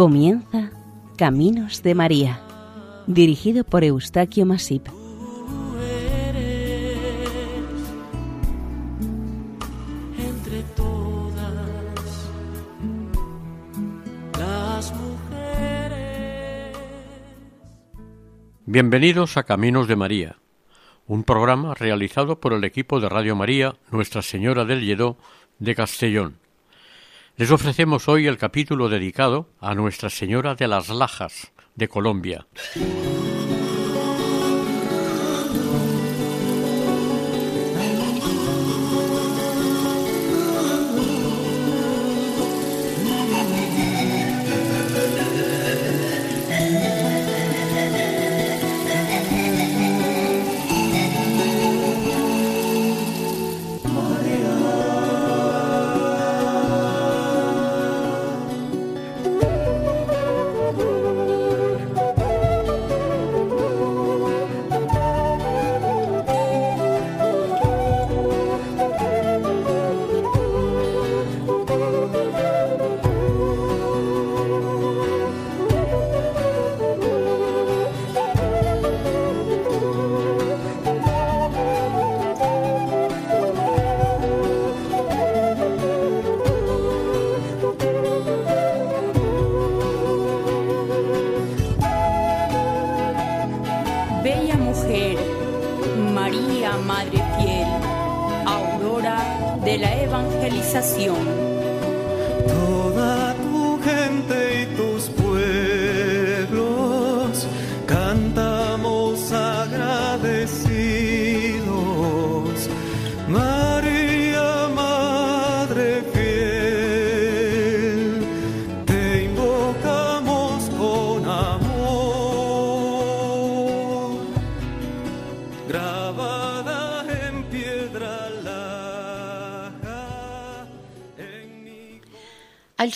Comienza Caminos de María, dirigido por Eustaquio Masip. entre todas las mujeres. Bienvenidos a Caminos de María, un programa realizado por el equipo de Radio María Nuestra Señora del Lledó de Castellón. Les ofrecemos hoy el capítulo dedicado a Nuestra Señora de las Lajas de Colombia. Evangelización.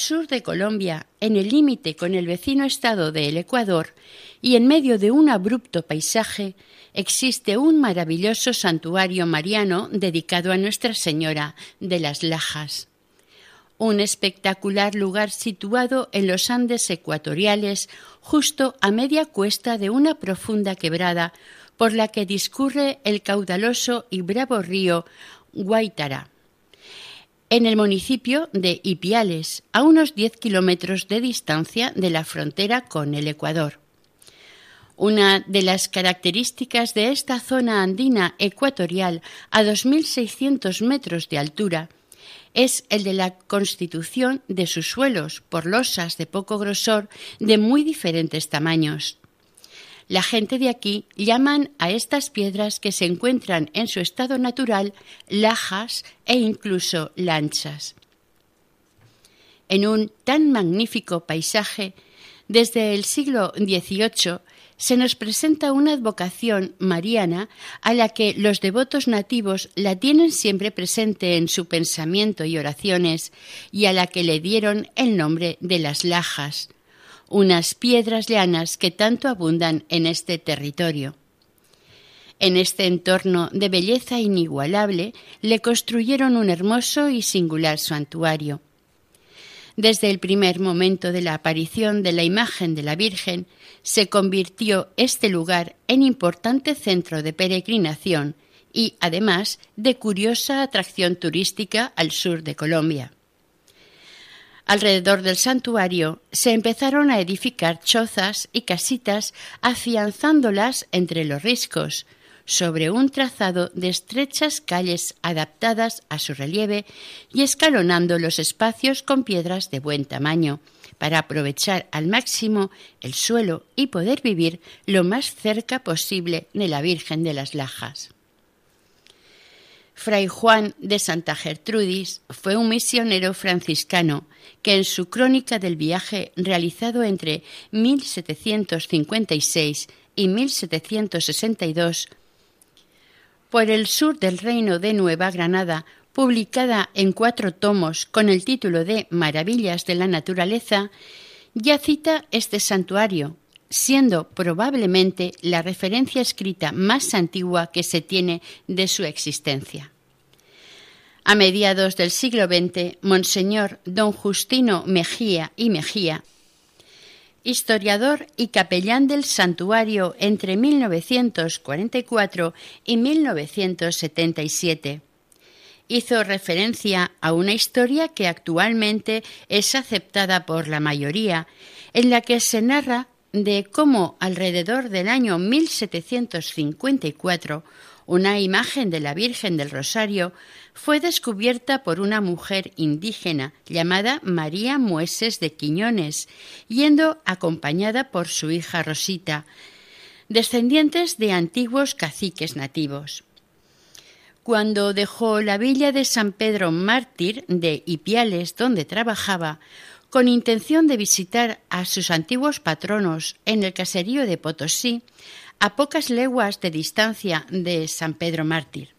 Sur de Colombia, en el límite con el vecino estado del Ecuador y en medio de un abrupto paisaje, existe un maravilloso santuario mariano dedicado a Nuestra Señora de las Lajas. Un espectacular lugar situado en los Andes ecuatoriales, justo a media cuesta de una profunda quebrada por la que discurre el caudaloso y bravo río Guaitara en el municipio de Ipiales, a unos 10 kilómetros de distancia de la frontera con el Ecuador. Una de las características de esta zona andina ecuatorial a 2.600 metros de altura es el de la constitución de sus suelos por losas de poco grosor de muy diferentes tamaños. La gente de aquí llaman a estas piedras que se encuentran en su estado natural lajas e incluso lanchas. En un tan magnífico paisaje, desde el siglo XVIII se nos presenta una advocación mariana a la que los devotos nativos la tienen siempre presente en su pensamiento y oraciones y a la que le dieron el nombre de las lajas, unas piedras llanas que tanto abundan en este territorio. En este entorno de belleza inigualable le construyeron un hermoso y singular santuario. Desde el primer momento de la aparición de la imagen de la Virgen, se convirtió este lugar en importante centro de peregrinación y, además, de curiosa atracción turística al sur de Colombia. Alrededor del santuario se empezaron a edificar chozas y casitas afianzándolas entre los riscos, sobre un trazado de estrechas calles adaptadas a su relieve y escalonando los espacios con piedras de buen tamaño, para aprovechar al máximo el suelo y poder vivir lo más cerca posible de la Virgen de las Lajas. Fray Juan de Santa Gertrudis fue un misionero franciscano que en su crónica del viaje realizado entre 1756 y 1762 por el sur del reino de Nueva Granada, publicada en cuatro tomos con el título de Maravillas de la Naturaleza, ya cita este santuario, siendo probablemente la referencia escrita más antigua que se tiene de su existencia. A mediados del siglo XX, Monseñor don Justino Mejía y Mejía, historiador y capellán del santuario entre 1944 y 1977, hizo referencia a una historia que actualmente es aceptada por la mayoría, en la que se narra de cómo alrededor del año 1754 una imagen de la Virgen del Rosario fue descubierta por una mujer indígena llamada María Mueses de Quiñones, yendo acompañada por su hija Rosita, descendientes de antiguos caciques nativos. Cuando dejó la villa de San Pedro Mártir de Ipiales, donde trabajaba, con intención de visitar a sus antiguos patronos en el caserío de Potosí, a pocas leguas de distancia de San Pedro Mártir.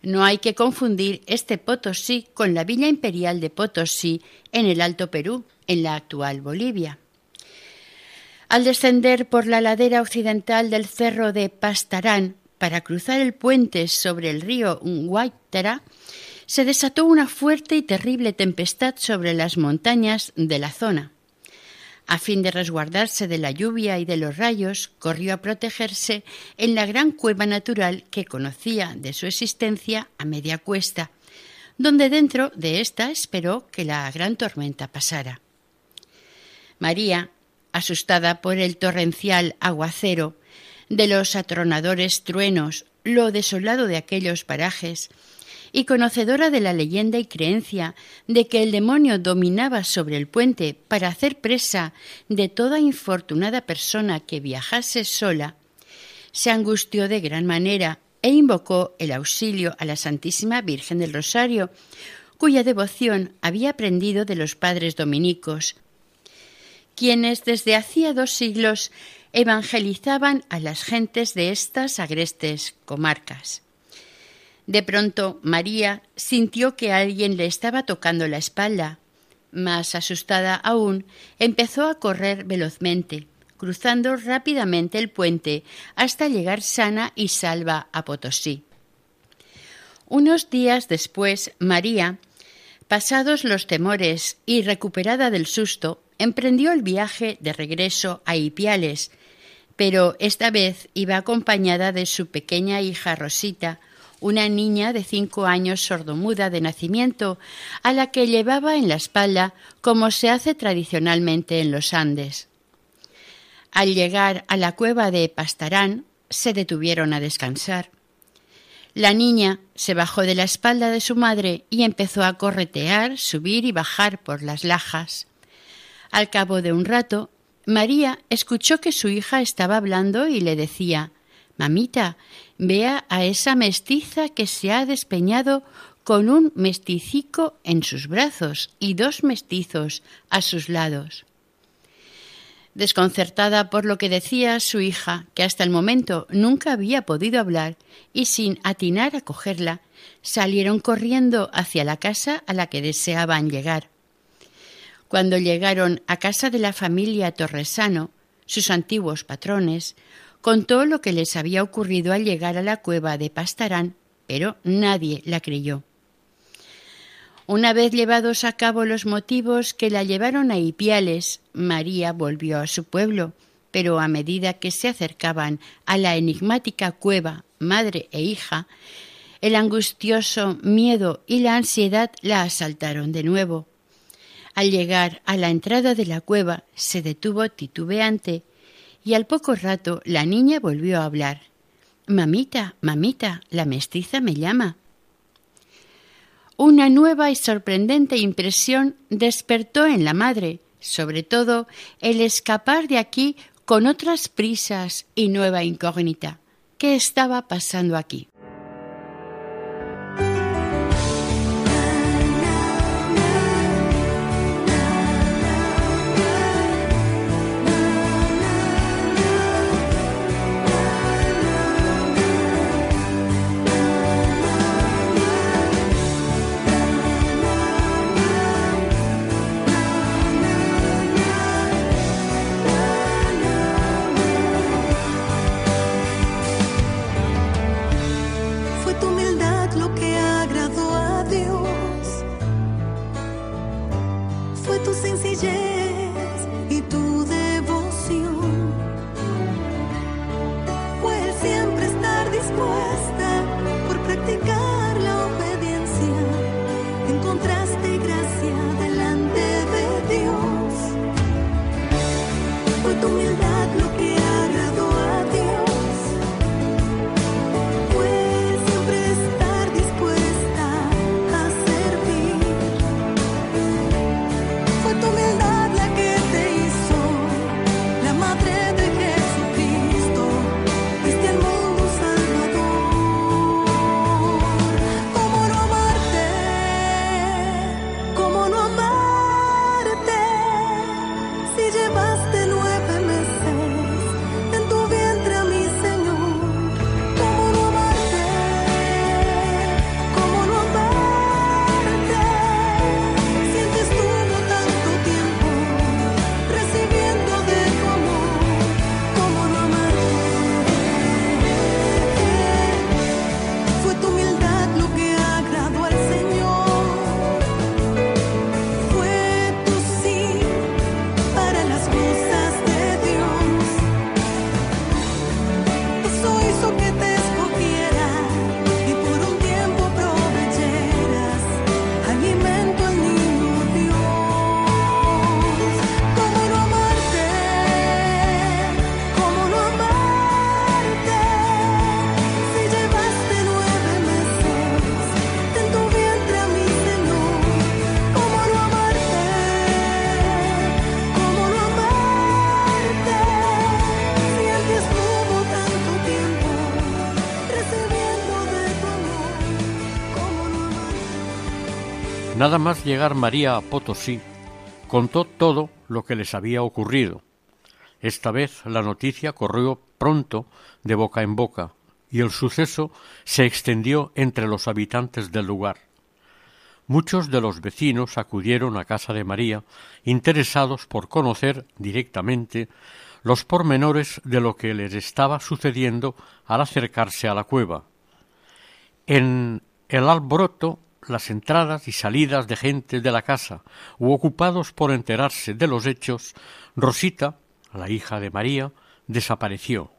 No hay que confundir este Potosí con la Villa Imperial de Potosí en el Alto Perú, en la actual Bolivia. Al descender por la ladera occidental del cerro de Pastarán para cruzar el puente sobre el río Guaitara, se desató una fuerte y terrible tempestad sobre las montañas de la zona. A fin de resguardarse de la lluvia y de los rayos, corrió a protegerse en la gran cueva natural que conocía de su existencia a media cuesta, donde dentro de ésta esperó que la gran tormenta pasara. María, asustada por el torrencial aguacero, de los atronadores truenos, lo desolado de aquellos parajes, y conocedora de la leyenda y creencia de que el demonio dominaba sobre el puente para hacer presa de toda infortunada persona que viajase sola, se angustió de gran manera e invocó el auxilio a la Santísima Virgen del Rosario, cuya devoción había aprendido de los padres dominicos, quienes desde hacía dos siglos evangelizaban a las gentes de estas agrestes comarcas. De pronto María sintió que alguien le estaba tocando la espalda. Más asustada aún, empezó a correr velozmente, cruzando rápidamente el puente hasta llegar sana y salva a Potosí. Unos días después, María, pasados los temores y recuperada del susto, emprendió el viaje de regreso a Ipiales, pero esta vez iba acompañada de su pequeña hija Rosita, una niña de cinco años sordomuda de nacimiento, a la que llevaba en la espalda como se hace tradicionalmente en los Andes. Al llegar a la cueva de Pastarán, se detuvieron a descansar. La niña se bajó de la espalda de su madre y empezó a corretear, subir y bajar por las lajas. Al cabo de un rato, María escuchó que su hija estaba hablando y le decía Mamita, vea a esa mestiza que se ha despeñado con un mesticico en sus brazos y dos mestizos a sus lados. Desconcertada por lo que decía su hija, que hasta el momento nunca había podido hablar, y sin atinar a cogerla, salieron corriendo hacia la casa a la que deseaban llegar. Cuando llegaron a casa de la familia Torresano, sus antiguos patrones, contó lo que les había ocurrido al llegar a la cueva de Pastarán, pero nadie la creyó. Una vez llevados a cabo los motivos que la llevaron a Ipiales, María volvió a su pueblo, pero a medida que se acercaban a la enigmática cueva, madre e hija, el angustioso miedo y la ansiedad la asaltaron de nuevo. Al llegar a la entrada de la cueva se detuvo titubeante y al poco rato la niña volvió a hablar. Mamita, mamita, la mestiza me llama. Una nueva y sorprendente impresión despertó en la madre, sobre todo el escapar de aquí con otras prisas y nueva incógnita. ¿Qué estaba pasando aquí? foi tu sem jeito. Nada más llegar María a Potosí, contó todo lo que les había ocurrido. Esta vez la noticia corrió pronto de boca en boca y el suceso se extendió entre los habitantes del lugar. Muchos de los vecinos acudieron a casa de María, interesados por conocer directamente los pormenores de lo que les estaba sucediendo al acercarse a la cueva. En el alboroto, las entradas y salidas de gente de la casa u ocupados por enterarse de los hechos, Rosita, la hija de María, desapareció.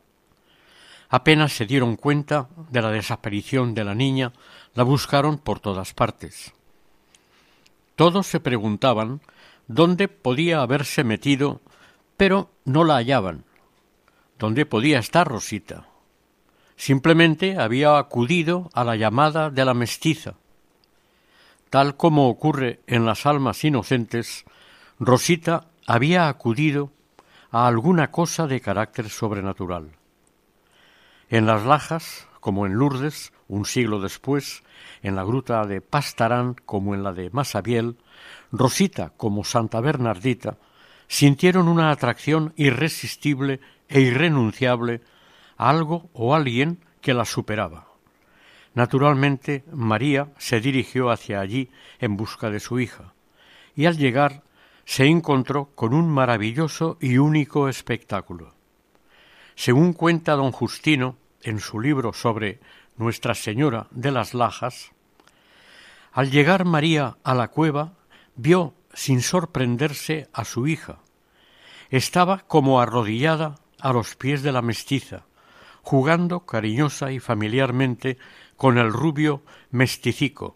Apenas se dieron cuenta de la desaparición de la niña, la buscaron por todas partes. Todos se preguntaban dónde podía haberse metido, pero no la hallaban. ¿Dónde podía estar Rosita? Simplemente había acudido a la llamada de la mestiza. Tal como ocurre en las almas inocentes, Rosita había acudido a alguna cosa de carácter sobrenatural. En las Lajas, como en Lourdes, un siglo después, en la gruta de Pastarán como en la de Masabiel, Rosita como Santa Bernardita, sintieron una atracción irresistible e irrenunciable a algo o alguien que la superaba. Naturalmente, María se dirigió hacia allí en busca de su hija, y al llegar se encontró con un maravilloso y único espectáculo. Según cuenta don Justino en su libro sobre Nuestra Señora de las Lajas, al llegar María a la cueva, vio sin sorprenderse a su hija. Estaba como arrodillada a los pies de la mestiza, jugando cariñosa y familiarmente con el rubio mesticico,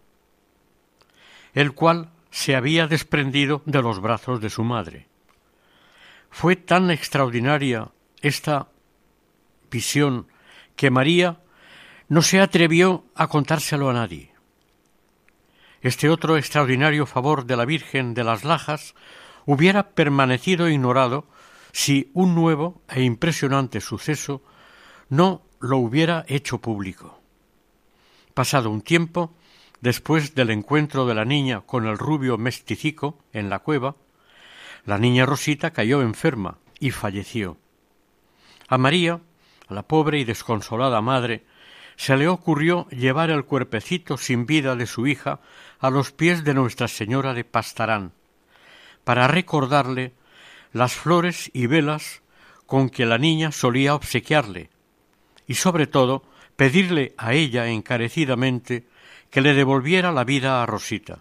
el cual se había desprendido de los brazos de su madre. Fue tan extraordinaria esta visión que María no se atrevió a contárselo a nadie. Este otro extraordinario favor de la Virgen de las Lajas hubiera permanecido ignorado si un nuevo e impresionante suceso no lo hubiera hecho público. Pasado un tiempo, después del encuentro de la niña con el rubio mesticico en la cueva, la niña Rosita cayó enferma y falleció. A María, la pobre y desconsolada madre, se le ocurrió llevar el cuerpecito sin vida de su hija a los pies de Nuestra Señora de Pastarán, para recordarle las flores y velas con que la niña solía obsequiarle, y sobre todo pedirle a ella encarecidamente que le devolviera la vida a Rosita.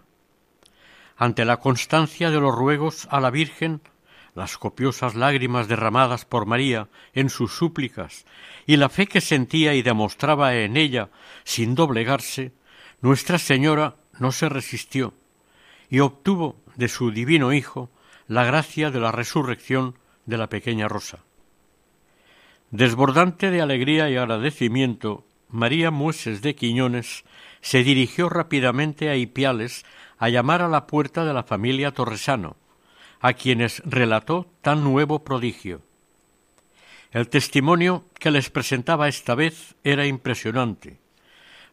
Ante la constancia de los ruegos a la Virgen, las copiosas lágrimas derramadas por María en sus súplicas y la fe que sentía y demostraba en ella sin doblegarse, Nuestra Señora no se resistió y obtuvo de su divino Hijo la gracia de la resurrección de la pequeña Rosa. Desbordante de alegría y agradecimiento, María Mueses de Quiñones se dirigió rápidamente a Ipiales a llamar a la puerta de la familia Torresano, a quienes relató tan nuevo prodigio. El testimonio que les presentaba esta vez era impresionante.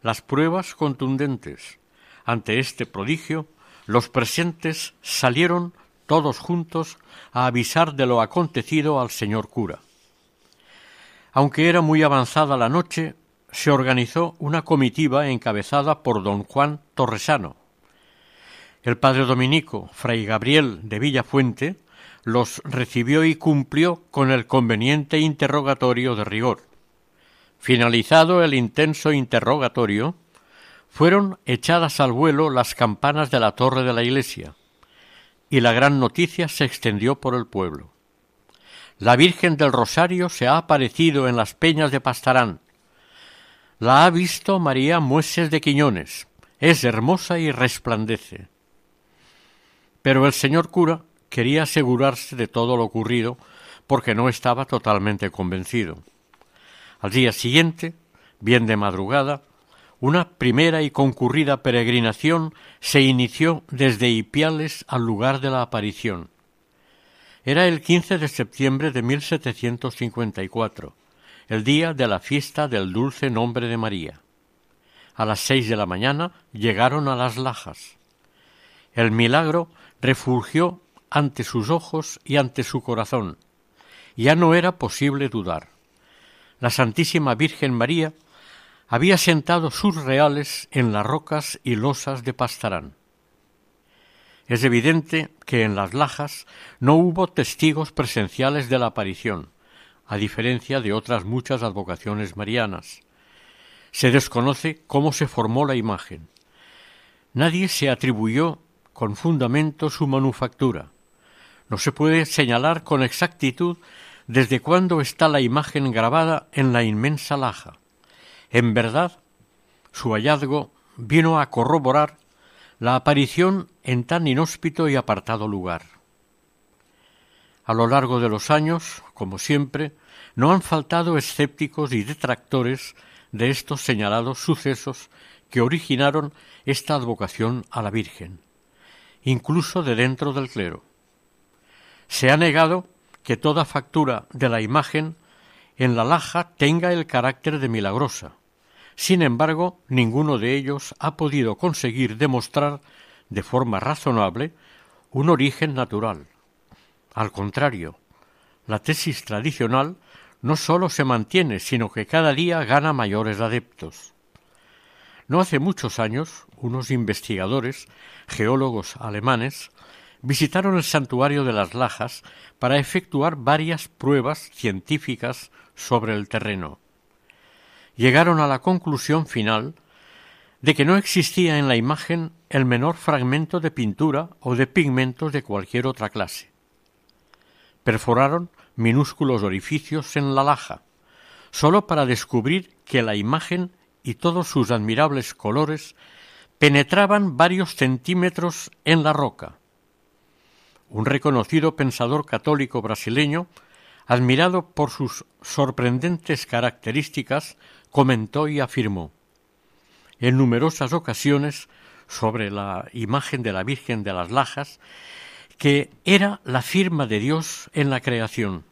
Las pruebas contundentes. Ante este prodigio, los presentes salieron todos juntos a avisar de lo acontecido al señor cura. Aunque era muy avanzada la noche, se organizó una comitiva encabezada por don Juan Torresano, el padre dominico, fray Gabriel de Villafuente, los recibió y cumplió con el conveniente interrogatorio de rigor. Finalizado el intenso interrogatorio, fueron echadas al vuelo las campanas de la torre de la iglesia, y la gran noticia se extendió por el pueblo. La Virgen del Rosario se ha aparecido en las peñas de Pastarán. La ha visto María Mueses de Quiñones. Es hermosa y resplandece. Pero el señor cura quería asegurarse de todo lo ocurrido porque no estaba totalmente convencido. Al día siguiente, bien de madrugada, una primera y concurrida peregrinación se inició desde Ipiales al lugar de la aparición. Era el 15 de septiembre de 1754, el día de la fiesta del dulce nombre de María. A las seis de la mañana llegaron a las Lajas. El milagro refulgió ante sus ojos y ante su corazón. Ya no era posible dudar. La Santísima Virgen María había sentado sus reales en las rocas y losas de Pastarán. Es evidente que en las lajas no hubo testigos presenciales de la aparición, a diferencia de otras muchas advocaciones marianas. Se desconoce cómo se formó la imagen. Nadie se atribuyó con fundamento su manufactura. No se puede señalar con exactitud desde cuándo está la imagen grabada en la inmensa laja. En verdad, su hallazgo vino a corroborar la aparición en tan inhóspito y apartado lugar. A lo largo de los años, como siempre, no han faltado escépticos y detractores de estos señalados sucesos que originaron esta advocación a la Virgen, incluso de dentro del clero. Se ha negado que toda factura de la imagen en la laja tenga el carácter de milagrosa. Sin embargo, ninguno de ellos ha podido conseguir demostrar de forma razonable un origen natural. Al contrario, la tesis tradicional no sólo se mantiene, sino que cada día gana mayores adeptos. No hace muchos años, unos investigadores, geólogos alemanes, visitaron el santuario de las Lajas para efectuar varias pruebas científicas sobre el terreno. Llegaron a la conclusión final de que no existía en la imagen el menor fragmento de pintura o de pigmentos de cualquier otra clase. Perforaron minúsculos orificios en la laja, sólo para descubrir que la imagen y todos sus admirables colores penetraban varios centímetros en la roca. Un reconocido pensador católico brasileño, admirado por sus sorprendentes características, comentó y afirmó en numerosas ocasiones sobre la imagen de la Virgen de las Lajas que era la firma de Dios en la creación.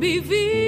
La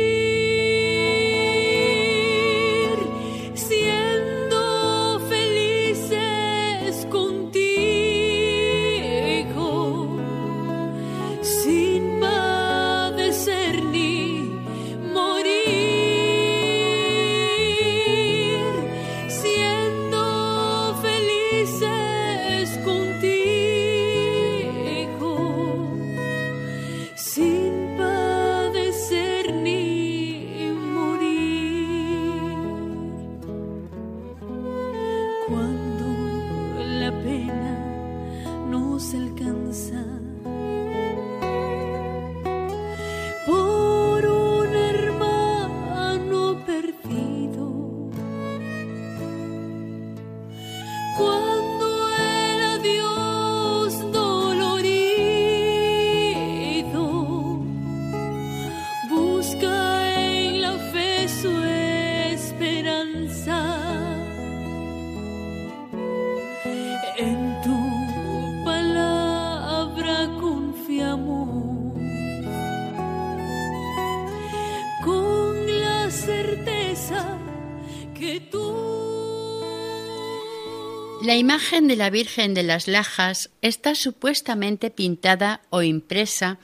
imagen de la Virgen de las Lajas está supuestamente pintada o impresa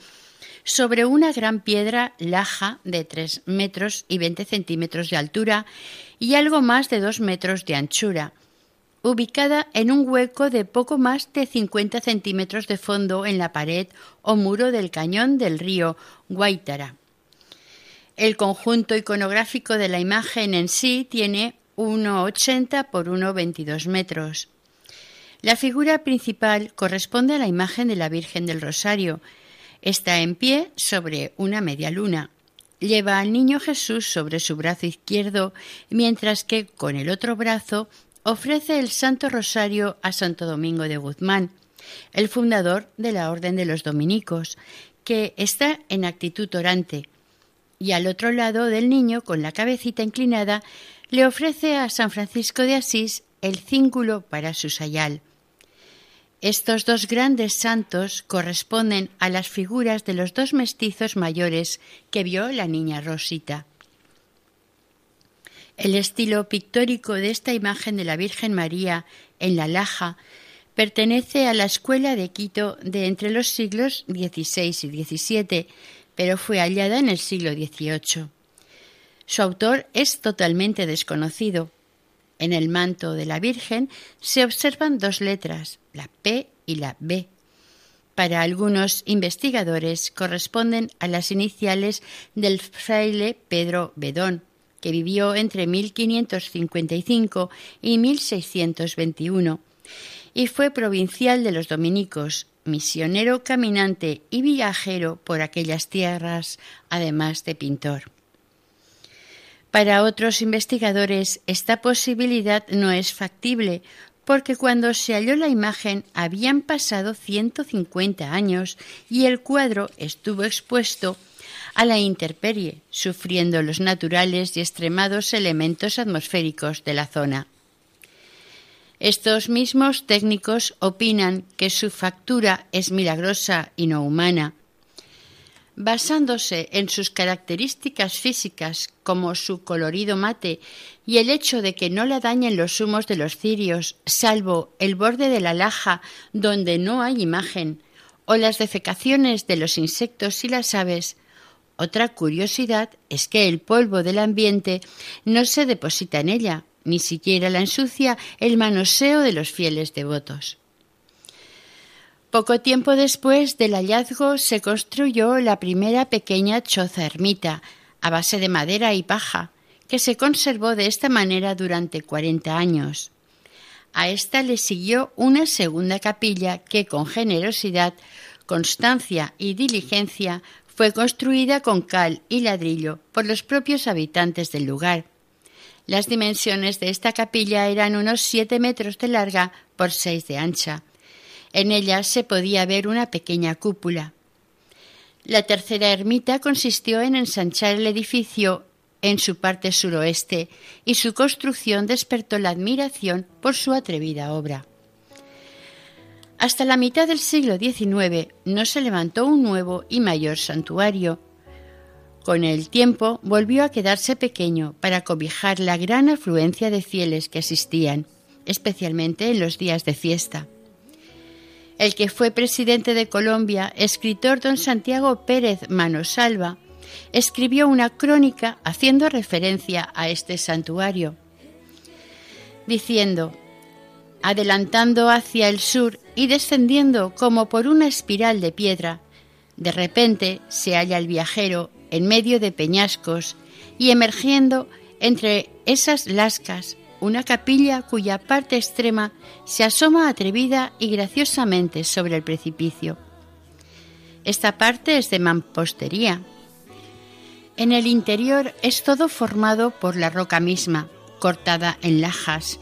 sobre una gran piedra laja de 3 metros y 20 centímetros de altura y algo más de 2 metros de anchura, ubicada en un hueco de poco más de 50 centímetros de fondo en la pared o muro del cañón del río Guaitara. El conjunto iconográfico de la imagen en sí tiene 1,80 por 1,22 metros. La figura principal corresponde a la imagen de la Virgen del Rosario. Está en pie sobre una media luna. Lleva al niño Jesús sobre su brazo izquierdo, mientras que con el otro brazo ofrece el Santo Rosario a Santo Domingo de Guzmán, el fundador de la Orden de los Dominicos, que está en actitud orante. Y al otro lado del niño, con la cabecita inclinada, le ofrece a San Francisco de Asís el cíngulo para su sayal. Estos dos grandes santos corresponden a las figuras de los dos mestizos mayores que vio la niña Rosita. El estilo pictórico de esta imagen de la Virgen María en la Laja pertenece a la escuela de Quito de entre los siglos XVI y XVII, pero fue hallada en el siglo XVIII. Su autor es totalmente desconocido. En el manto de la Virgen se observan dos letras, la P y la B. Para algunos investigadores corresponden a las iniciales del fraile Pedro Bedón, que vivió entre 1555 y 1621 y fue provincial de los dominicos, misionero caminante y viajero por aquellas tierras, además de pintor. Para otros investigadores esta posibilidad no es factible porque cuando se halló la imagen habían pasado 150 años y el cuadro estuvo expuesto a la intemperie, sufriendo los naturales y extremados elementos atmosféricos de la zona. Estos mismos técnicos opinan que su factura es milagrosa y no humana, basándose en sus características físicas como su colorido mate y el hecho de que no la dañen los humos de los cirios, salvo el borde de la laja donde no hay imagen, o las defecaciones de los insectos y las aves, otra curiosidad es que el polvo del ambiente no se deposita en ella, ni siquiera la ensucia el manoseo de los fieles devotos. Poco tiempo después del hallazgo se construyó la primera pequeña choza ermita, a base de madera y paja, que se conservó de esta manera durante cuarenta años. A esta le siguió una segunda capilla que con generosidad, constancia y diligencia fue construida con cal y ladrillo por los propios habitantes del lugar. Las dimensiones de esta capilla eran unos siete metros de larga por seis de ancha en ella se podía ver una pequeña cúpula. La tercera ermita consistió en ensanchar el edificio en su parte suroeste y su construcción despertó la admiración por su atrevida obra. Hasta la mitad del siglo XIX no se levantó un nuevo y mayor santuario. Con el tiempo volvió a quedarse pequeño para cobijar la gran afluencia de fieles que asistían, especialmente en los días de fiesta el que fue presidente de Colombia, escritor don Santiago Pérez Manosalva, escribió una crónica haciendo referencia a este santuario, diciendo, adelantando hacia el sur y descendiendo como por una espiral de piedra, de repente se halla el viajero en medio de peñascos y emergiendo entre esas lascas una capilla cuya parte extrema se asoma atrevida y graciosamente sobre el precipicio. Esta parte es de mampostería. En el interior es todo formado por la roca misma, cortada en lajas,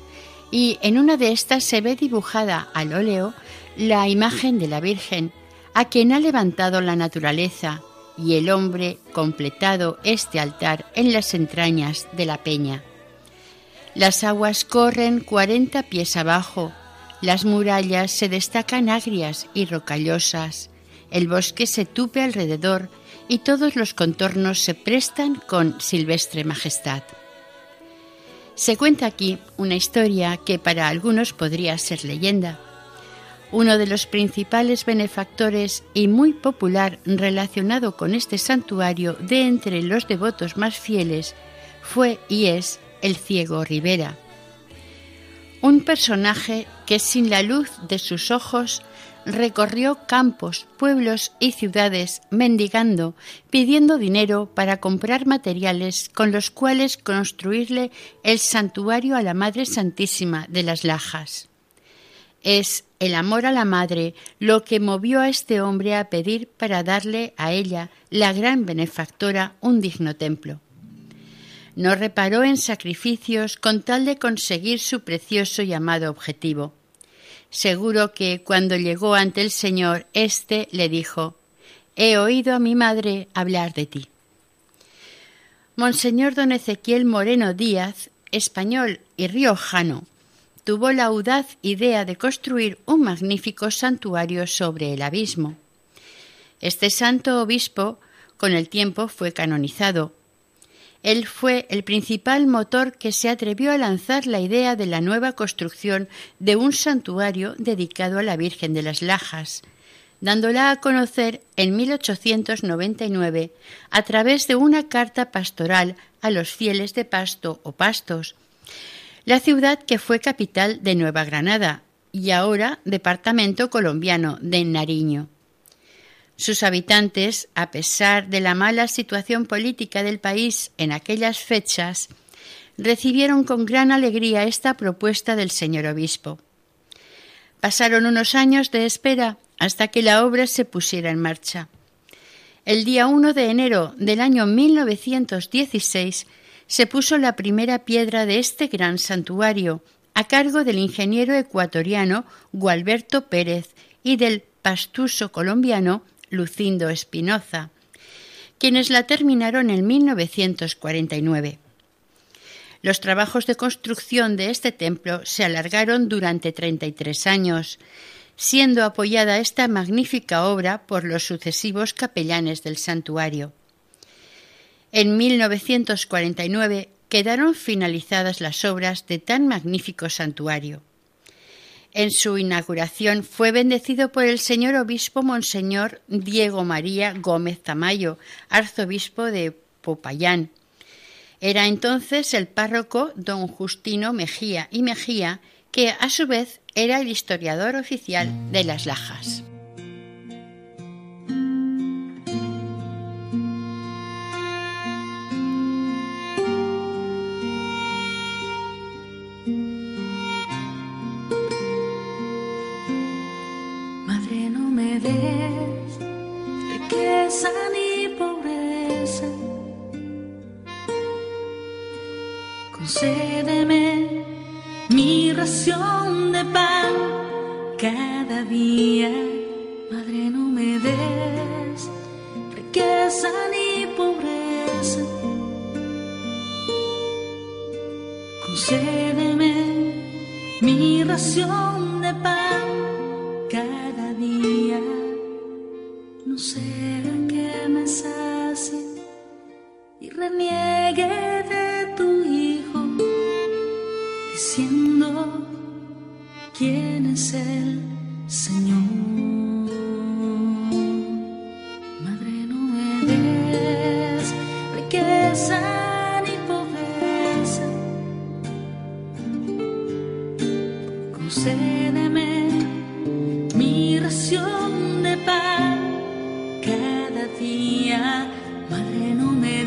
y en una de estas se ve dibujada al óleo la imagen de la Virgen, a quien ha levantado la naturaleza, y el hombre completado este altar en las entrañas de la peña. Las aguas corren cuarenta pies abajo, las murallas se destacan agrias y rocallosas, el bosque se tupe alrededor y todos los contornos se prestan con silvestre majestad. Se cuenta aquí una historia que para algunos podría ser leyenda. Uno de los principales benefactores y muy popular relacionado con este santuario de entre los devotos más fieles fue y es el ciego Rivera. un personaje que sin la luz de sus ojos recorrió campos, pueblos y ciudades mendigando, pidiendo dinero para comprar materiales con los cuales construirle el santuario a la Madre Santísima de las Lajas. Es el amor a la Madre lo que movió a este hombre a pedir para darle a ella, la gran benefactora, un digno templo. No reparó en sacrificios con tal de conseguir su precioso y amado objetivo. Seguro que cuando llegó ante el Señor, éste le dijo He oído a mi madre hablar de ti. Monseñor don Ezequiel Moreno Díaz, español y riojano, tuvo la audaz idea de construir un magnífico santuario sobre el abismo. Este santo obispo con el tiempo fue canonizado, él fue el principal motor que se atrevió a lanzar la idea de la nueva construcción de un santuario dedicado a la Virgen de las Lajas, dándola a conocer en 1899 a través de una carta pastoral a los fieles de Pasto o Pastos, la ciudad que fue capital de Nueva Granada y ahora departamento colombiano de Nariño. Sus habitantes, a pesar de la mala situación política del país en aquellas fechas, recibieron con gran alegría esta propuesta del señor obispo. Pasaron unos años de espera hasta que la obra se pusiera en marcha. El día 1 de enero del año 1916 se puso la primera piedra de este gran santuario a cargo del ingeniero ecuatoriano Gualberto Pérez y del pastuso colombiano Lucindo Espinoza, quienes la terminaron en 1949. Los trabajos de construcción de este templo se alargaron durante 33 años, siendo apoyada esta magnífica obra por los sucesivos capellanes del santuario. En 1949 quedaron finalizadas las obras de tan magnífico santuario. En su inauguración fue bendecido por el señor obispo Monseñor Diego María Gómez Tamayo, arzobispo de Popayán. Era entonces el párroco don Justino Mejía y Mejía, que a su vez era el historiador oficial de las Lajas. Madre, no me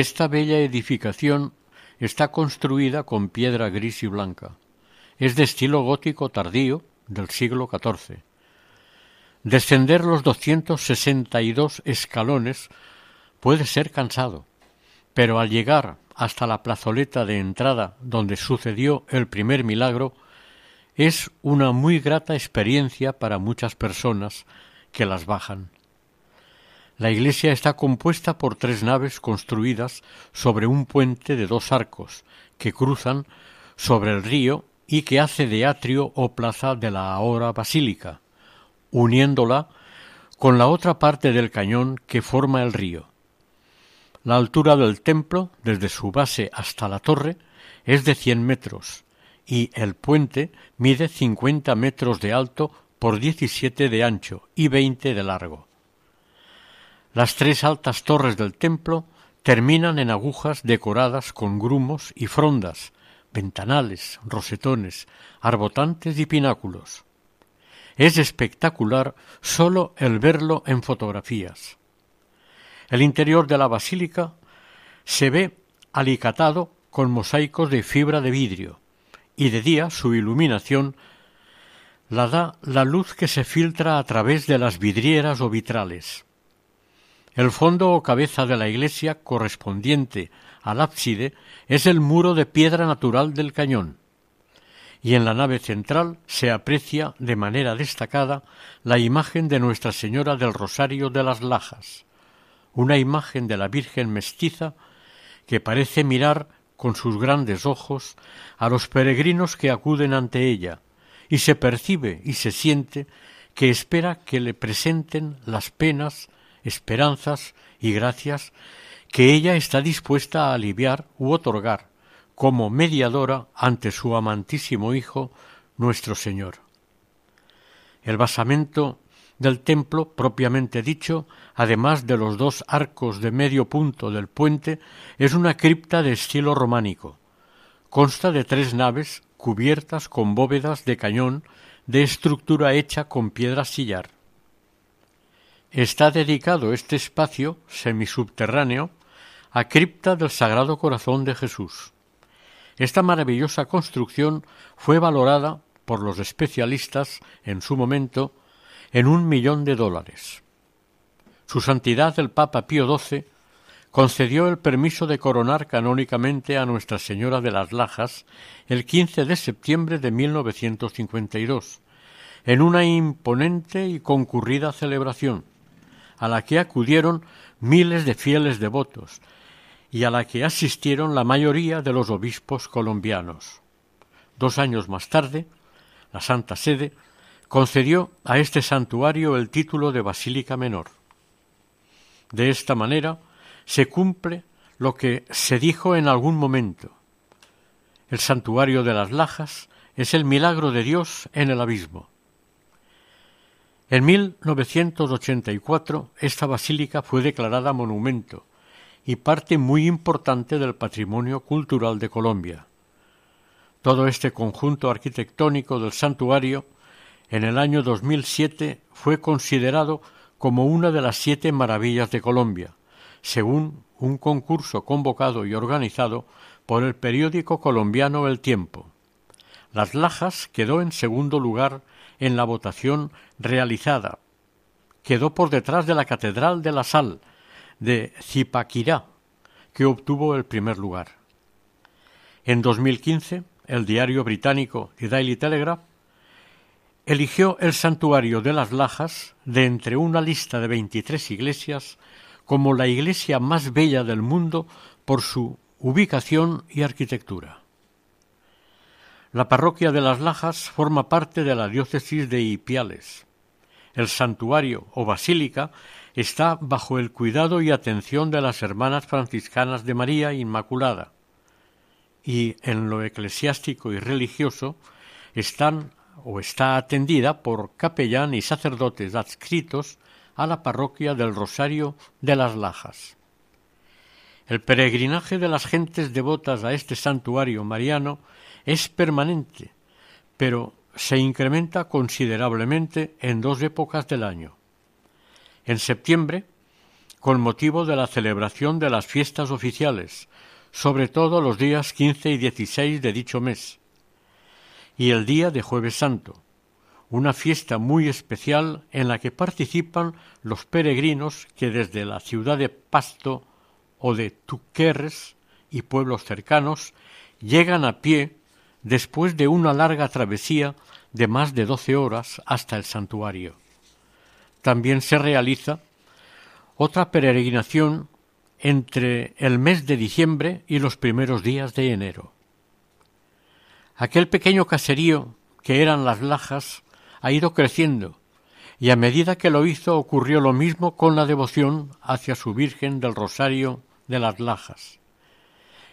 Esta bella edificación está construida con piedra gris y blanca. Es de estilo gótico tardío del siglo XIV. Descender los 262 escalones puede ser cansado, pero al llegar hasta la plazoleta de entrada donde sucedió el primer milagro, es una muy grata experiencia para muchas personas que las bajan. La iglesia está compuesta por tres naves construidas sobre un puente de dos arcos que cruzan sobre el río y que hace de atrio o plaza de la ahora basílica, uniéndola con la otra parte del cañón que forma el río. La altura del templo, desde su base hasta la torre, es de cien metros y el puente mide cincuenta metros de alto por diecisiete de ancho y veinte de largo. Las tres altas torres del templo terminan en agujas decoradas con grumos y frondas, ventanales, rosetones, arbotantes y pináculos. Es espectacular sólo el verlo en fotografías. El interior de la basílica se ve alicatado con mosaicos de fibra de vidrio, y de día su iluminación la da la luz que se filtra a través de las vidrieras o vitrales. El fondo o cabeza de la iglesia correspondiente al ábside es el muro de piedra natural del cañón, y en la nave central se aprecia de manera destacada la imagen de Nuestra Señora del Rosario de las Lajas, una imagen de la Virgen mestiza que parece mirar con sus grandes ojos a los peregrinos que acuden ante ella, y se percibe y se siente que espera que le presenten las penas, esperanzas y gracias que ella está dispuesta a aliviar u otorgar como mediadora ante su amantísimo Hijo, nuestro Señor. El basamento del templo propiamente dicho, además de los dos arcos de medio punto del puente, es una cripta de estilo románico. Consta de tres naves cubiertas con bóvedas de cañón de estructura hecha con piedra sillar. Está dedicado este espacio semisubterráneo a cripta del Sagrado Corazón de Jesús. Esta maravillosa construcción fue valorada por los especialistas en su momento en un millón de dólares. Su Santidad el Papa Pío XII concedió el permiso de coronar canónicamente a Nuestra Señora de las Lajas el 15 de septiembre de 1952, en una imponente y concurrida celebración, a la que acudieron miles de fieles devotos y a la que asistieron la mayoría de los obispos colombianos. Dos años más tarde, la Santa Sede concedió a este santuario el título de Basílica Menor. De esta manera se cumple lo que se dijo en algún momento. El santuario de las Lajas es el milagro de Dios en el abismo. En 1984 esta basílica fue declarada monumento y parte muy importante del patrimonio cultural de Colombia. Todo este conjunto arquitectónico del santuario en el año 2007 fue considerado como una de las siete maravillas de Colombia, según un concurso convocado y organizado por el periódico colombiano El Tiempo. Las Lajas quedó en segundo lugar en la votación realizada. Quedó por detrás de la Catedral de la Sal de Zipaquirá, que obtuvo el primer lugar. En 2015, el diario británico The Daily Telegraph eligió el santuario de las Lajas de entre una lista de veintitrés iglesias como la iglesia más bella del mundo por su ubicación y arquitectura. La parroquia de las Lajas forma parte de la diócesis de Ipiales. El santuario o basílica está bajo el cuidado y atención de las hermanas franciscanas de María Inmaculada y en lo eclesiástico y religioso están o está atendida por capellán y sacerdotes adscritos a la parroquia del Rosario de las Lajas. El peregrinaje de las gentes devotas a este santuario mariano es permanente, pero se incrementa considerablemente en dos épocas del año. En septiembre, con motivo de la celebración de las fiestas oficiales, sobre todo los días 15 y 16 de dicho mes, y el día de Jueves Santo, una fiesta muy especial en la que participan los peregrinos que desde la ciudad de Pasto o de Tuquerres y pueblos cercanos llegan a pie después de una larga travesía de más de doce horas hasta el santuario. También se realiza otra peregrinación entre el mes de diciembre y los primeros días de enero. Aquel pequeño caserío que eran las Lajas ha ido creciendo y a medida que lo hizo ocurrió lo mismo con la devoción hacia su Virgen del Rosario de las Lajas.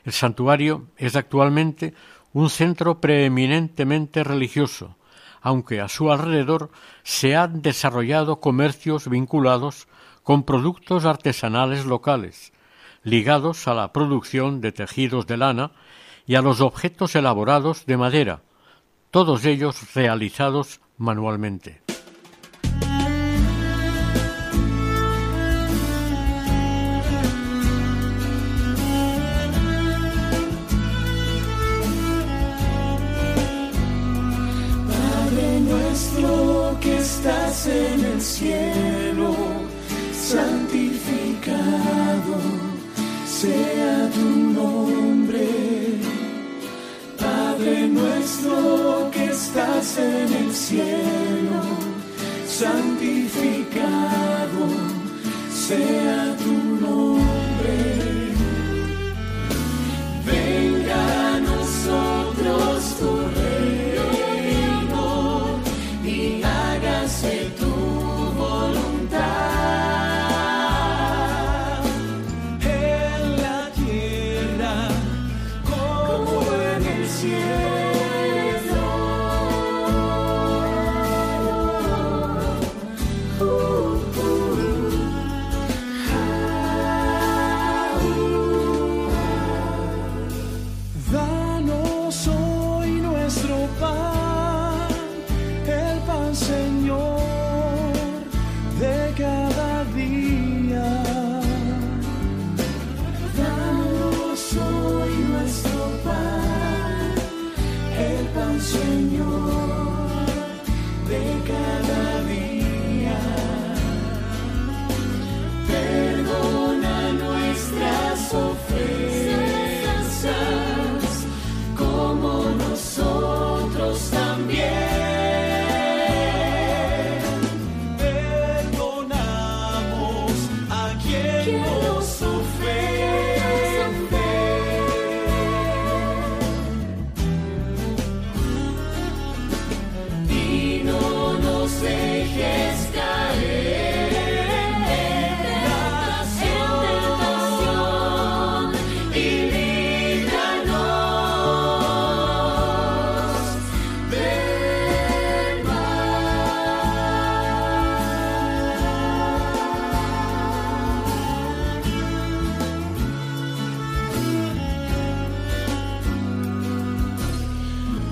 El santuario es actualmente un centro preeminentemente religioso, aunque a su alrededor se han desarrollado comercios vinculados con productos artesanales locales, ligados a la producción de tejidos de lana y a los objetos elaborados de madera, todos ellos realizados manualmente. Estás en el cielo, santificado sea tu nombre. Padre nuestro que estás en el cielo, santificado sea tu nombre. Venga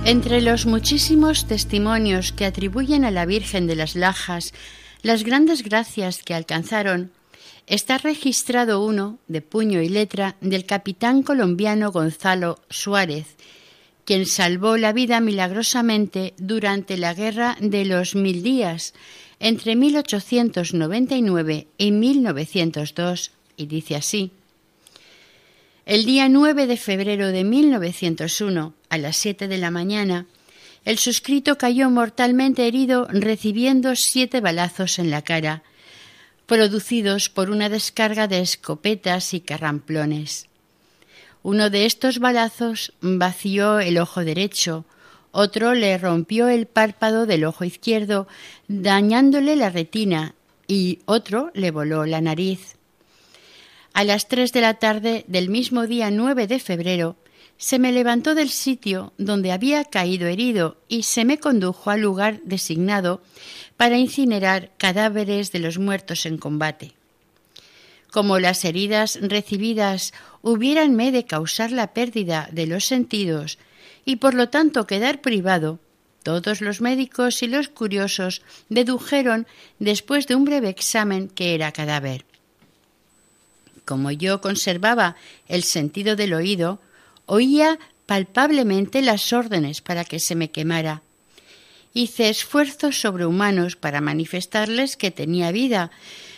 Entre los muchísimos testimonios que atribuyen a la Virgen de las Lajas las grandes gracias que alcanzaron, está registrado uno, de puño y letra, del capitán colombiano Gonzalo Suárez, quien salvó la vida milagrosamente durante la Guerra de los Mil Días entre 1899 y 1902, y dice así. El día 9 de febrero de 1901, a las 7 de la mañana, el suscrito cayó mortalmente herido recibiendo siete balazos en la cara, producidos por una descarga de escopetas y carramplones. Uno de estos balazos vació el ojo derecho, otro le rompió el párpado del ojo izquierdo, dañándole la retina, y otro le voló la nariz. A las tres de la tarde del mismo día 9 de febrero, se me levantó del sitio donde había caído herido y se me condujo al lugar designado para incinerar cadáveres de los muertos en combate. como las heridas recibidas hubieranme de causar la pérdida de los sentidos y por lo tanto quedar privado, todos los médicos y los curiosos dedujeron después de un breve examen que era cadáver. Como yo conservaba el sentido del oído, oía palpablemente las órdenes para que se me quemara. Hice esfuerzos sobrehumanos para manifestarles que tenía vida,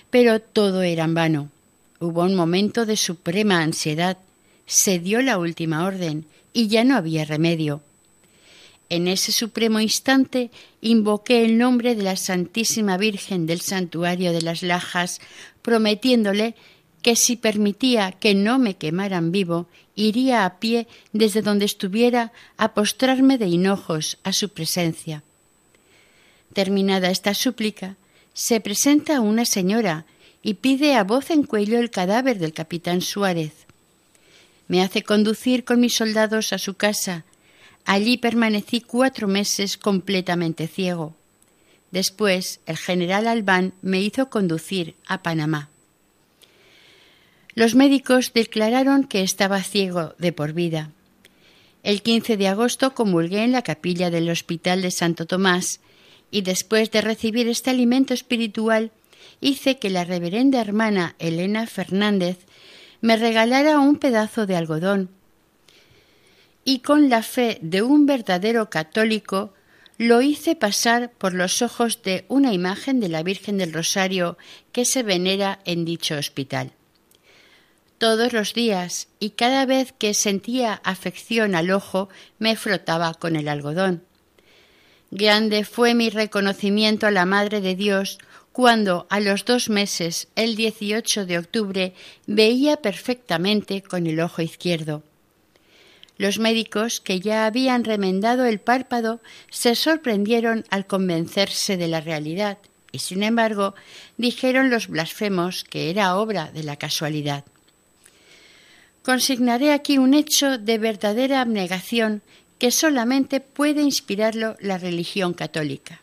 pero todo era en vano. Hubo un momento de suprema ansiedad. Se dio la última orden y ya no había remedio. En ese supremo instante invoqué el nombre de la Santísima Virgen del Santuario de las Lajas, prometiéndole que si permitía que no me quemaran vivo, iría a pie desde donde estuviera a postrarme de hinojos a su presencia. Terminada esta súplica, se presenta una señora y pide a voz en cuello el cadáver del capitán Suárez. Me hace conducir con mis soldados a su casa. Allí permanecí cuatro meses completamente ciego. Después el general Albán me hizo conducir a Panamá. Los médicos declararon que estaba ciego de por vida. El 15 de agosto comulgué en la capilla del Hospital de Santo Tomás y después de recibir este alimento espiritual hice que la reverenda hermana Elena Fernández me regalara un pedazo de algodón y con la fe de un verdadero católico lo hice pasar por los ojos de una imagen de la Virgen del Rosario que se venera en dicho hospital todos los días y cada vez que sentía afección al ojo me frotaba con el algodón. Grande fue mi reconocimiento a la Madre de Dios cuando a los dos meses, el 18 de octubre, veía perfectamente con el ojo izquierdo. Los médicos, que ya habían remendado el párpado, se sorprendieron al convencerse de la realidad y, sin embargo, dijeron los blasfemos que era obra de la casualidad consignaré aquí un hecho de verdadera abnegación que solamente puede inspirarlo la religión católica.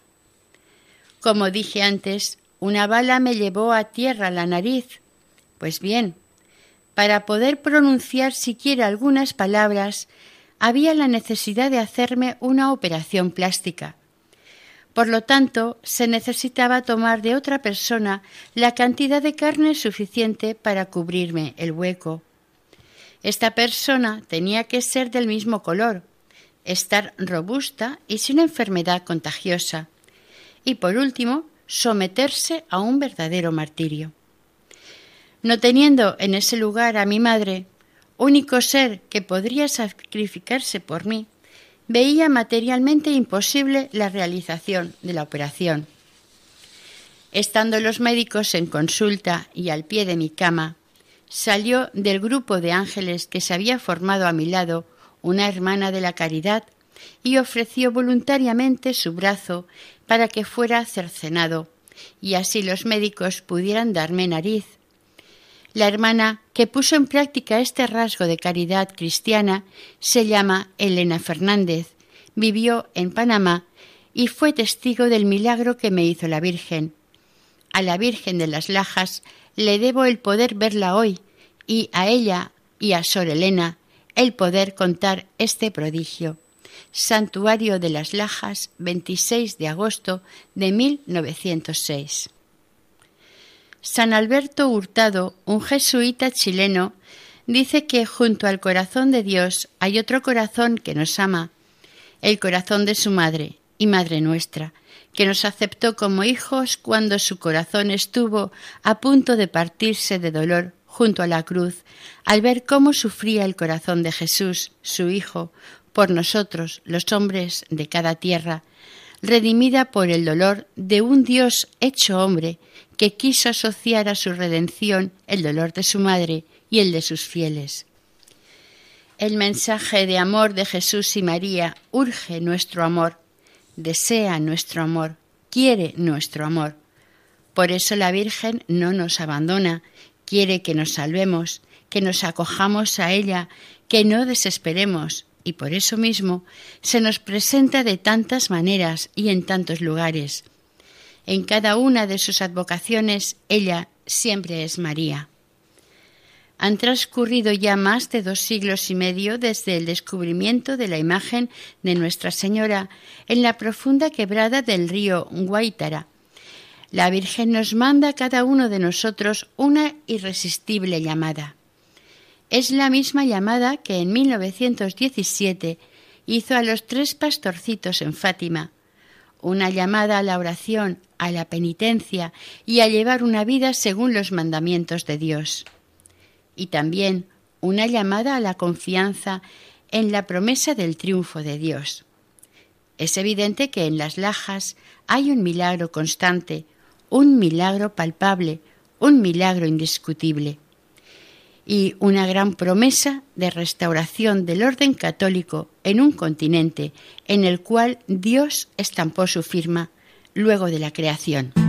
Como dije antes, una bala me llevó a tierra la nariz. Pues bien, para poder pronunciar siquiera algunas palabras, había la necesidad de hacerme una operación plástica. Por lo tanto, se necesitaba tomar de otra persona la cantidad de carne suficiente para cubrirme el hueco. Esta persona tenía que ser del mismo color, estar robusta y sin enfermedad contagiosa. Y por último, someterse a un verdadero martirio. No teniendo en ese lugar a mi madre, único ser que podría sacrificarse por mí, veía materialmente imposible la realización de la operación. Estando los médicos en consulta y al pie de mi cama, salió del grupo de ángeles que se había formado a mi lado una hermana de la caridad y ofreció voluntariamente su brazo para que fuera cercenado y así los médicos pudieran darme nariz. La hermana que puso en práctica este rasgo de caridad cristiana se llama Elena Fernández, vivió en Panamá y fue testigo del milagro que me hizo la Virgen. A la Virgen de las Lajas le debo el poder verla hoy y a ella y a Sor Elena el poder contar este prodigio. Santuario de las Lajas, 26 de agosto de 1906. San Alberto Hurtado, un jesuita chileno, dice que junto al corazón de Dios hay otro corazón que nos ama, el corazón de su madre y madre nuestra, que nos aceptó como hijos cuando su corazón estuvo a punto de partirse de dolor junto a la cruz, al ver cómo sufría el corazón de Jesús, su Hijo, por nosotros, los hombres de cada tierra, redimida por el dolor de un Dios hecho hombre que quiso asociar a su redención el dolor de su madre y el de sus fieles. El mensaje de amor de Jesús y María urge nuestro amor desea nuestro amor, quiere nuestro amor. Por eso la Virgen no nos abandona, quiere que nos salvemos, que nos acojamos a ella, que no desesperemos, y por eso mismo se nos presenta de tantas maneras y en tantos lugares. En cada una de sus advocaciones ella siempre es María. Han transcurrido ya más de dos siglos y medio desde el descubrimiento de la imagen de Nuestra Señora en la profunda quebrada del río Guaitara. La Virgen nos manda a cada uno de nosotros una irresistible llamada. Es la misma llamada que en 1917 hizo a los tres pastorcitos en Fátima, una llamada a la oración, a la penitencia y a llevar una vida según los mandamientos de Dios y también una llamada a la confianza en la promesa del triunfo de Dios. Es evidente que en las lajas hay un milagro constante, un milagro palpable, un milagro indiscutible y una gran promesa de restauración del orden católico en un continente en el cual Dios estampó su firma luego de la creación.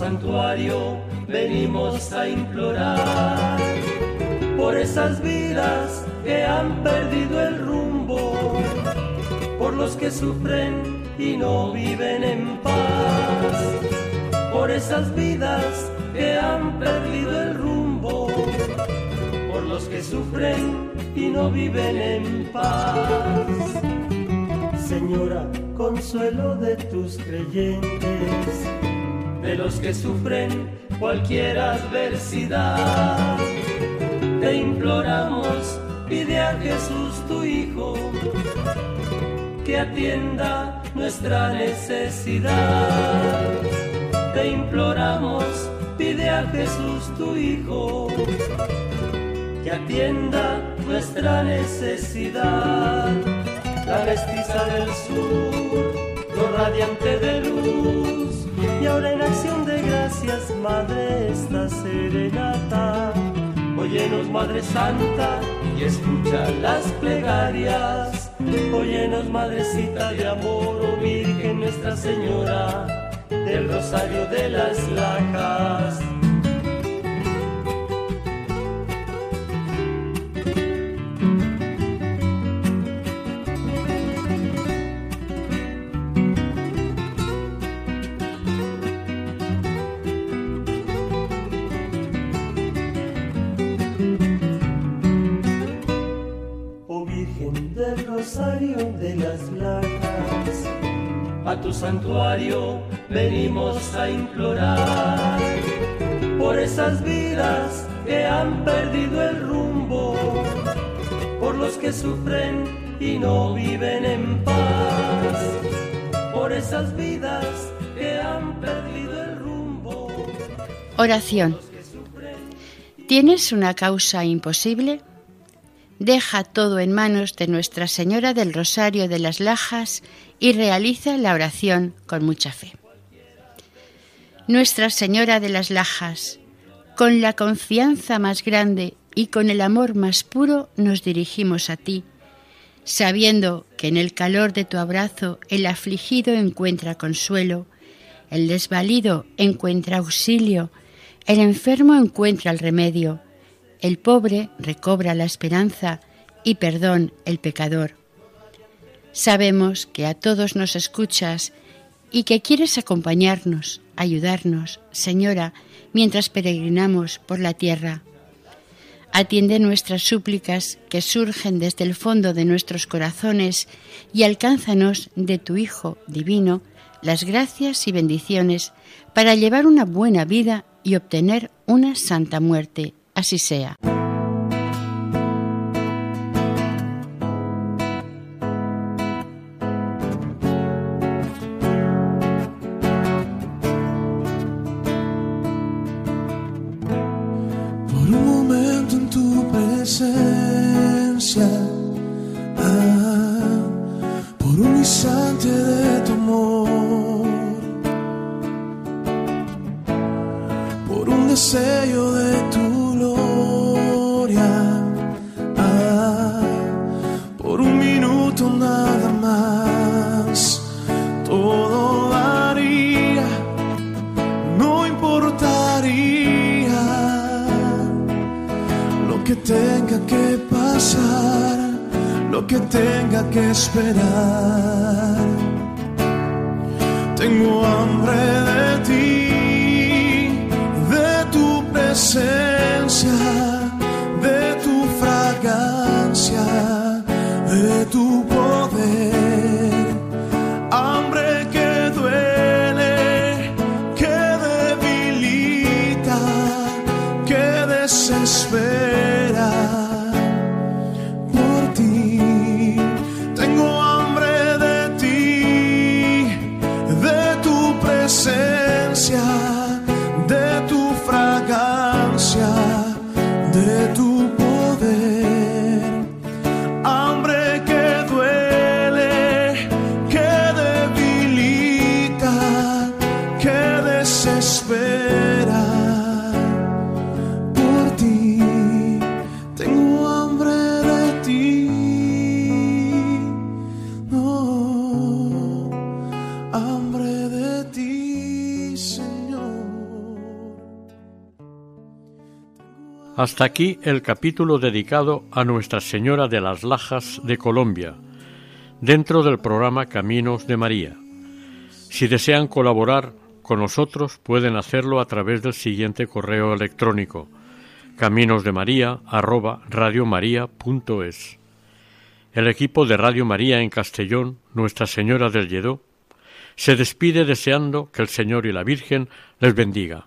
Santuario venimos a implorar por esas vidas que han perdido el rumbo, por los que sufren y no viven en paz, por esas vidas que han perdido el rumbo, por los que sufren y no viven en paz. Señora, consuelo de tus creyentes, de los que sufren cualquier adversidad. Te imploramos, pide a Jesús tu Hijo, que atienda nuestra necesidad. Te imploramos, pide a Jesús tu Hijo, que atienda nuestra necesidad la mestiza del sur, lo radiante de luz, y ahora en acción de gracias, Madre, esta serenata. Óyenos, Madre Santa, y escucha las plegarias. Óyenos, Madrecita de amor, oh Virgen Nuestra Señora, del Rosario de las Lajas. Tu santuario venimos a implorar por esas vidas que han perdido el rumbo, por los que sufren y no viven en paz, por esas vidas que han perdido el rumbo. Oración. ¿Tienes una causa imposible? Deja todo en manos de Nuestra Señora del Rosario de las Lajas y realiza la oración con mucha fe. Nuestra Señora de las Lajas, con la confianza más grande y con el amor más puro nos dirigimos a ti, sabiendo que en el calor de tu abrazo el afligido encuentra consuelo, el desvalido encuentra auxilio, el enfermo encuentra el remedio, el pobre recobra la esperanza y perdón el pecador. Sabemos que a todos nos escuchas y que quieres acompañarnos, ayudarnos, Señora, mientras peregrinamos por la tierra. Atiende nuestras súplicas que surgen desde el fondo de nuestros corazones y alcánzanos de tu Hijo divino las gracias y bendiciones para llevar una buena vida y obtener una santa muerte. Así sea. Hasta aquí el capítulo dedicado a Nuestra Señora de las Lajas de Colombia, dentro del programa Caminos de María. Si desean colaborar con nosotros, pueden hacerlo a través del siguiente correo electrónico caminosdemaria@radiomaria.es. El equipo de Radio María en Castellón, Nuestra Señora del Lledó, se despide deseando que el Señor y la Virgen les bendiga.